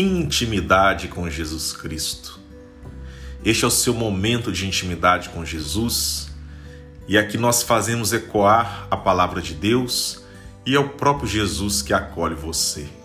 intimidade com Jesus Cristo. Este é o seu momento de intimidade com Jesus e aqui nós fazemos ecoar a palavra de Deus e é o próprio Jesus que acolhe você.